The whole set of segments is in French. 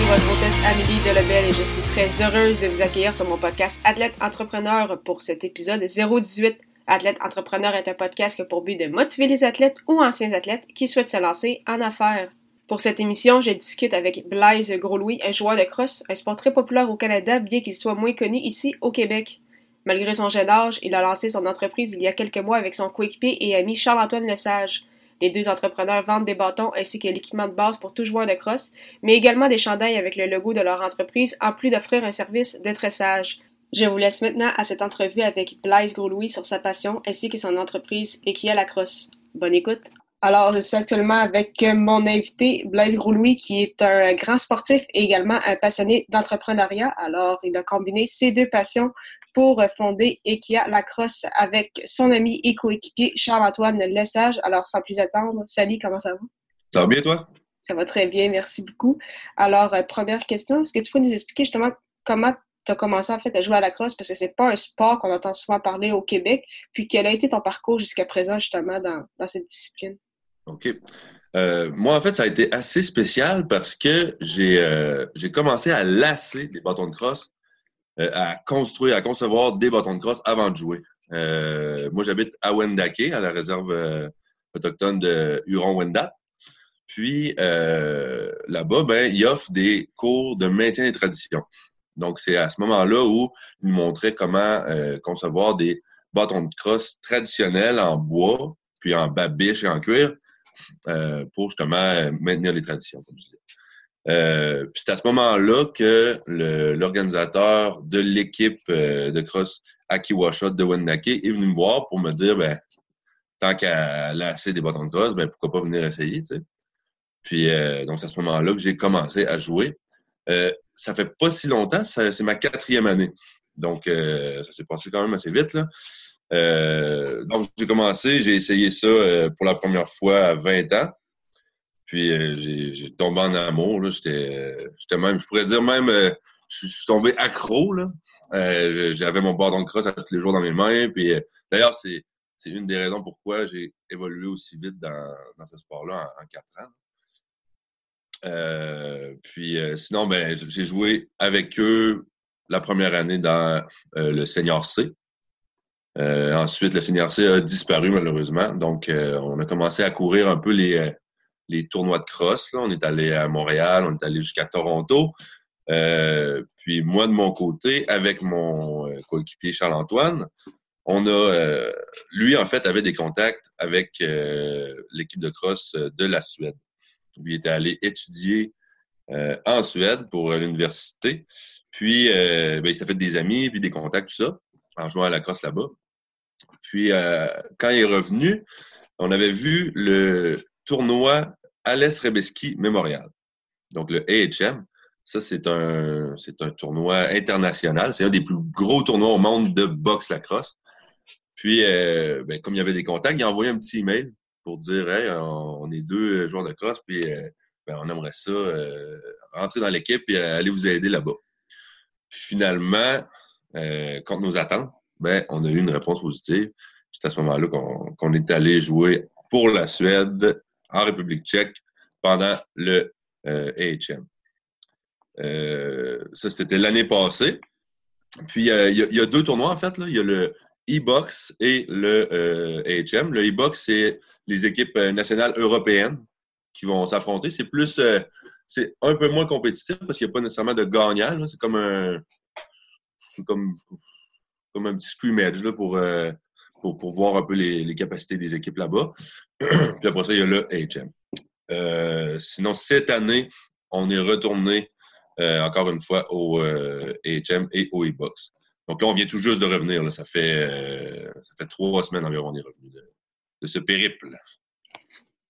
ici votre hôtesse Amélie Delebel et je suis très heureuse de vous accueillir sur mon podcast Athlète Entrepreneur pour cet épisode 018. Athlète Entrepreneur est un podcast qui a pour but de motiver les athlètes ou anciens athlètes qui souhaitent se lancer en affaires. Pour cette émission, je discute avec Blaise Gros-Louis, un joueur de crosse, un sport très populaire au Canada, bien qu'il soit moins connu ici au Québec. Malgré son jeune âge, il a lancé son entreprise il y a quelques mois avec son coéquipier et ami Charles-Antoine Lesage. Les deux entrepreneurs vendent des bâtons ainsi que l'équipement de base pour tout joueur de crosse, mais également des chandails avec le logo de leur entreprise, en plus d'offrir un service de tressage. Je vous laisse maintenant à cette entrevue avec Blaise Gros-Louis sur sa passion ainsi que son entreprise Equia Lacrosse. Bonne écoute! Alors, je suis actuellement avec mon invité, Blaise Gros-Louis, qui est un grand sportif et également un passionné d'entrepreneuriat. Alors, il a combiné ces deux passions pour fonder Ekia Lacrosse avec son ami et coéquipier Charles-Antoine Lessage. Alors, sans plus attendre, salut, comment ça va? Ça va bien, toi? Ça va très bien, merci beaucoup. Alors, euh, première question, est-ce que tu peux nous expliquer justement comment tu as commencé en fait à jouer à la crosse parce que c'est pas un sport qu'on entend souvent parler au Québec. Puis quel a été ton parcours jusqu'à présent justement dans, cette discipline? OK. Euh, moi, en fait, ça a été assez spécial parce que j'ai euh, commencé à lasser des bâtons de crosse à construire, à concevoir des bâtons de crosse avant de jouer. Euh, moi, j'habite à Wendake, à la réserve euh, autochtone de Huron-Wendat. Puis là-bas, ben, ils des cours de maintien des traditions. Donc, c'est à ce moment-là où ils montraient comment concevoir des bâtons de crosse traditionnels en bois, puis en babiche et en cuir, pour justement maintenir les traditions, comme je disais. Euh, c'est à ce moment-là que l'organisateur de l'équipe euh, de cross Akiwasha de Wendake est venu me voir pour me dire ben tant qu'à lasser des bâtons de cross, ben pourquoi pas venir essayer. Puis euh, donc c'est à ce moment-là que j'ai commencé à jouer. Euh, ça fait pas si longtemps, c'est ma quatrième année. Donc euh, ça s'est passé quand même assez vite là. donc j'ai commencé, j'ai essayé ça pour la première fois à 20 ans. Puis euh, j'ai tombé en amour. J'étais même, je pourrais dire même, euh, je suis tombé accro. Euh, J'avais mon bâton de crosse tous les jours dans mes mains. Puis d'ailleurs, c'est une des raisons pourquoi j'ai évolué aussi vite dans, dans ce sport-là en, quatre ans. puis sinon, ben, j'ai joué avec eux la première année dans le Senior C. ensuite, le Senior C a disparu malheureusement. Donc, on a commencé à courir un peu les, les tournois de cross. Là. On est allé à Montréal, on est allé jusqu'à Toronto. Euh, puis moi, de mon côté, avec mon euh, coéquipier Charles-Antoine, on a, euh, lui, en fait, avait des contacts avec l'équipe de cross de la Suède. Il était allé étudier en Suède pour l'université. Puis, ben, il s'était fait des amis, puis des contacts, tout ça, en jouant à la crosse là-bas. Puis, quand il est revenu, on avait vu le tournoi Alès Rebeski Memorial. Donc, le AHM, ça, c'est un, tournoi international. C'est un des plus gros tournois au monde de boxe lacrosse. Puis, euh, ben, comme il y avait des contacts, il a envoyé un petit email pour dire hey, on, est deux joueurs de crosse, puis euh, ben, on aimerait ça euh, rentrer dans l'équipe et aller vous aider là-bas. Finalement, contre nos attentes, ben, on a eu une réponse positive. C'est à ce moment-là qu'on est allé jouer pour la Suède en République tchèque pendant le euh, AHM. Euh, ça, c'était l'année passée. Puis, euh, il y, a deux tournois, en fait. Il y a le e-box et le AHM. Le e-box, c'est les équipes nationales européennes qui vont s'affronter. C'est plus, c'est un peu moins compétitif parce qu'il n'y a pas nécessairement de gagnant. C'est comme un, comme, comme un petit scrimmage là, pour, pour, voir un peu les, capacités des équipes là-bas. Puis après ça, il y a le HM. Euh, sinon, cette année, on est retourné euh, encore une fois au euh, HM et au e-box. Donc là, on vient tout juste de revenir. Ça, fait, ça fait trois semaines environ qu'on est revenu de, ce périple.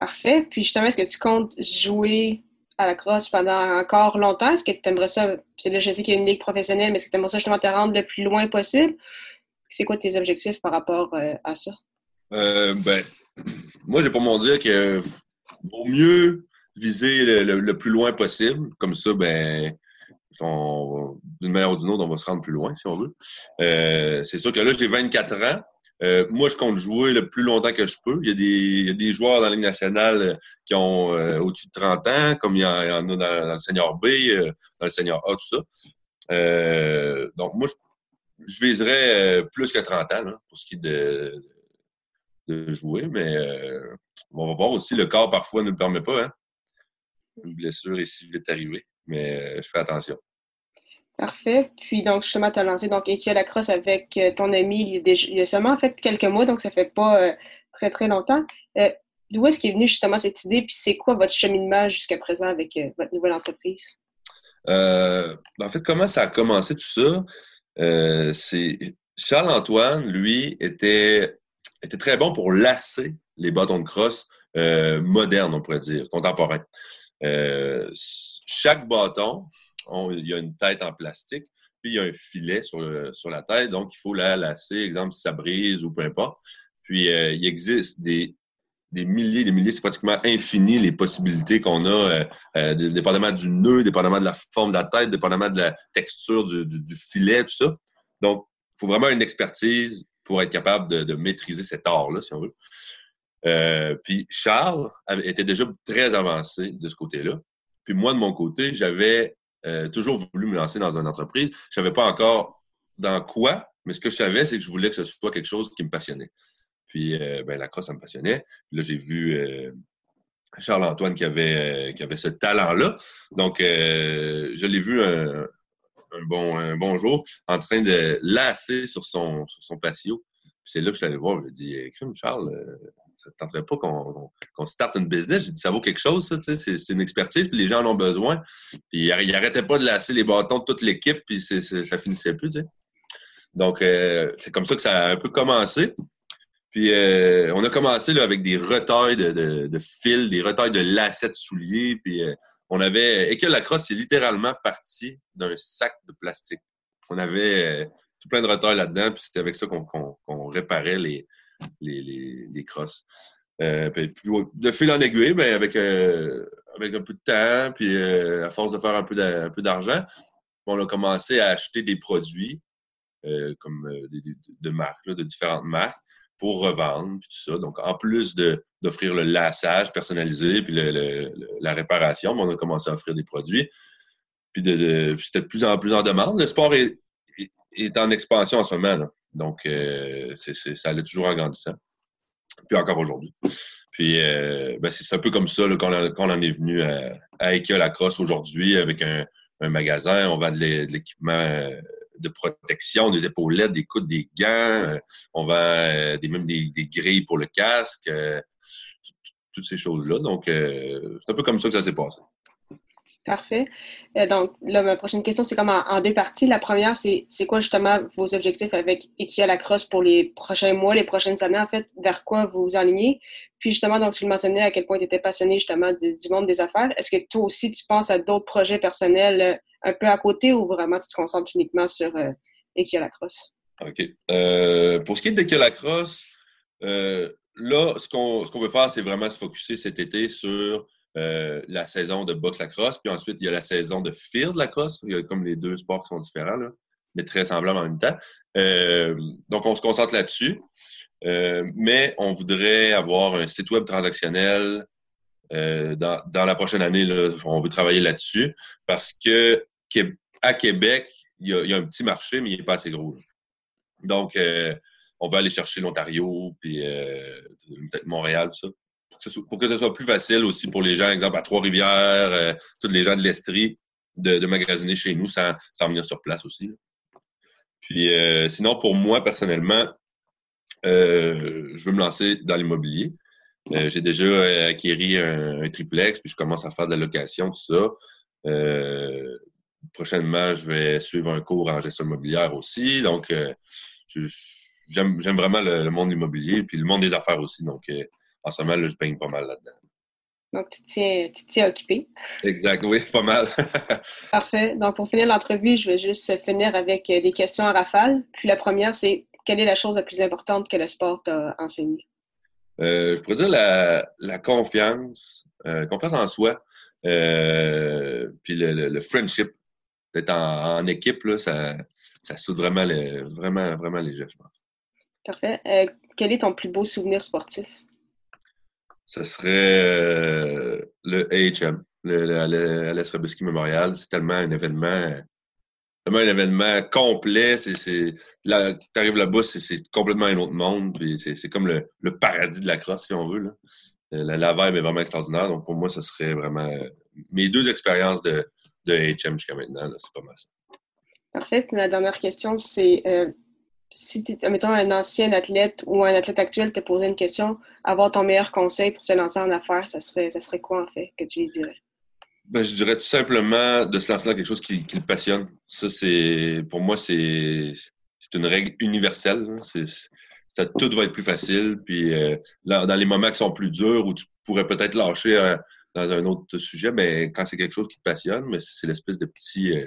Parfait. Puis justement, est-ce que tu comptes jouer à la crosse pendant encore longtemps? Est-ce que tu aimerais ça? C'est là, je sais qu'il y a une ligue professionnelle, mais est-ce que tu aimerais ça justement te rendre le plus loin possible? C'est quoi tes objectifs par rapport euh, à ça? Euh, ben, moi, j'ai pour mon dire que vaut mieux viser le, plus loin possible. Comme ça, ben, d'une manière ou d'une autre, on va se rendre plus loin, si on veut. Euh, c'est sûr que là, j'ai 24 ans. Euh, moi, je compte jouer le plus longtemps que je peux. Il y a des, joueurs dans la Ligue nationale qui ont euh, au-dessus de 30 ans, comme il y en, a dans, le senior B, dans le senior A, tout ça. donc, moi, je, viserais plus que 30 ans pour ce qui est de, de jouer, mais on va voir aussi, le corps parfois ne le permet pas. Hein? Une blessure est si vite arrivée, mais je fais attention. Parfait. Puis donc, justement, tu as lancé donc la crosse avec euh, ton ami il y, a seulement fait quelques mois, donc ça fait pas euh, très, très longtemps. Euh, d'où est-ce qu'est venue justement cette idée? Puis c'est quoi votre cheminement jusqu'à présent avec votre nouvelle entreprise? Ben, en fait, comment ça a commencé tout ça? c'est Charles-Antoine, lui, était, était très bon pour lasser les bâtons de crosse modernes, on pourrait dire, contemporains. chaque bâton, il y a une tête en plastique, puis il y a un filet sur, sur la tête, donc il faut la lasser, exemple, si ça brise ou peu importe. Puis euh, il existe des, des milliers, des milliers, c'est pratiquement infini les possibilités qu'on a, euh, euh, dépendamment du nœud, dépendamment de la forme de la tête, dépendamment de la texture du, du, filet, tout ça. Donc, il faut vraiment une expertise pour être capable de, maîtriser cet art-là, si on veut. Euh, puis Charles était déjà très avancé de ce côté-là. Puis moi, de mon côté, j'avais euh, toujours voulu me lancer dans une entreprise. Je savais pas encore dans quoi, mais ce que je savais, c'est que je voulais que ce soit quelque chose qui me passionnait. Puis, euh, ben, la crosse, ça me passionnait. là, j'ai vu Charles-Antoine qui avait, qui avait ce talent-là. Donc, je l'ai vu un, un bon jour en train de lasser sur son, sur son patio. c'est là que je suis allé voir. Je lui ai dit, Charles, ça ne tenterait pas qu'on qu starte une business? J'ai dit, ça vaut quelque chose, ça, c'est une expertise, puis les gens en ont besoin. Puis il n'arrêtait pas de lasser les bâtons de toute l'équipe, puis c ça finissait plus. Donc, euh, c'est comme ça que ça a un peu commencé. Puis, euh, on a commencé avec des retailles de, de, fils, des retailles de lacets de souliers. Euh, on avait... Et que la crosse est littéralement partie d'un sac de plastique. On avait tout plein de retailles là-dedans, puis c'était avec ça qu'on réparait les, les, les, crosses. Euh, de fil en aiguille, ben, avec, euh, avec un peu de temps, puis euh, à force de faire un peu d'argent, on a commencé à acheter des produits comme de marques, de différentes marques, pour revendre, puis tout ça. Donc, en plus d'offrir le lassage personnalisé, puis la réparation, on a commencé à offrir des produits. Puis, de, c'était de plus en plus en demande. Le sport est, est en expansion en ce moment. Donc, euh, ça allait toujours en grandissant. Puis encore aujourd'hui. Puis, euh, ben, c'est un peu comme ça qu'on en est venu à, à la Crosse aujourd'hui avec un, magasin. On vend de l'équipement euh, de protection, des épaulettes, des coudes, des gants. On vend des, même des, grilles pour le casque. toutes ces choses-là. Donc, c'est un peu comme ça que ça s'est passé. Parfait. Euh, donc, là, ma prochaine question, c'est comme en, deux parties. La première, c'est quoi justement vos objectifs avec Equia Lacrosse pour les prochains mois, les prochaines années, en fait, vers quoi vous vous alignez? Puis justement, donc, tu le mentionnais à quel point tu étais passionné justement du, monde des affaires. Est-ce que toi aussi, tu penses à d'autres projets personnels euh, un peu à côté ou vraiment tu te concentres uniquement sur euh, Equia Lacrosse? OK. Euh, pour ce qui est d'Equia Lacrosse, là, ce qu'on veut faire, c'est vraiment se focuser cet été sur euh, la saison de boxe lacrosse, puis ensuite il y a la saison de field lacrosse. Il y a comme les deux sports qui sont différents, mais très semblables en même temps. Euh, donc on se concentre là-dessus, euh, mais on voudrait avoir un site web transactionnel dans, la prochaine année. on veut travailler là-dessus parce que à Québec, il y, a, un petit marché, mais il n'est pas assez gros. Donc, on va aller chercher l'Ontario, puis peut-être Montréal, tout ça pour que, ce soit plus facile aussi pour les gens, exemple à Trois-Rivières, euh, tous les gens de l'Estrie, de, magasiner chez nous sans, venir sur place aussi. Puis euh, sinon, pour moi, personnellement, euh, je veux me lancer dans l'immobilier. J'ai déjà acquéri un, triplex, puis je commence à faire de la location, tout ça. prochainement, je vais suivre un cours en gestion immobilière aussi. Donc, j'aime vraiment le, le, monde immobilier, puis le monde des affaires aussi. Donc, en ce moment, je baigne pas mal là-dedans. Donc, tu tiens, tu tiens occupé. Exact, oui, pas mal. Parfait. Donc, pour finir l'entrevue, je vais juste finir avec des questions à rafale. Puis la première, c'est quelle est la chose la plus importante que le sport t'a enseigné? Euh, je pourrais dire la, confiance, euh, confiance en soi, euh, puis le, friendship. D'être en, équipe, là, ça, ça soude vraiment, vraiment, vraiment léger, je pense. Parfait. quel est ton plus beau souvenir sportif? Ce serait le AHM, le, le, Robesky Memorial. C'est tellement un événement un événement complet. C'est, là, tu arrives là-bas, c'est, complètement un autre monde. C'est, comme le, paradis de la crosse, si on veut. Là. Euh, la, la vibe est vraiment extraordinaire. Donc, pour moi, ce serait vraiment euh, mes deux expériences de, de HM jusqu'à maintenant. c'est pas mal ça. Parfait. la dernière question, c'est euh, si, mettons, un ancien athlète ou un athlète actuel te posait une question, avoir ton meilleur conseil pour se lancer en affaires, ça serait, ça serait quoi, en fait, que tu lui dirais? Ben, je dirais tout simplement de se lancer dans quelque chose qui, qui le passionne. Ça, c'est pour moi, c'est une règle universelle. ça, tout va être plus facile. Puis euh, là, dans les moments qui sont plus durs, où tu pourrais peut-être lâcher dans un autre sujet, mais ben, quand c'est quelque chose qui te passionne, mais c'est l'espèce de petit euh,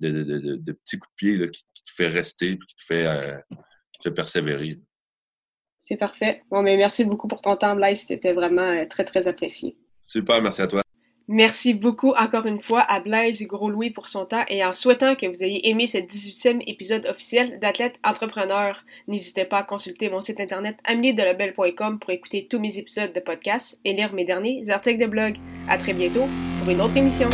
de, de, de, de, pied là, qui, te fait rester puis qui te fait, euh, qui te fait persévérer. C'est parfait. Bon, mais merci beaucoup pour ton temps, Blaise. C'était vraiment très, très apprécié. Super, merci à toi. Merci beaucoup encore une fois à Blaise Gros-Louis pour son temps et en souhaitant que vous ayez aimé ce 18e épisode officiel d'Athlète Entrepreneur, n'hésitez pas à consulter mon site internet amelidelabel.com pour écouter tous mes épisodes de podcast et lire mes derniers articles de blog. À très bientôt pour une autre émission.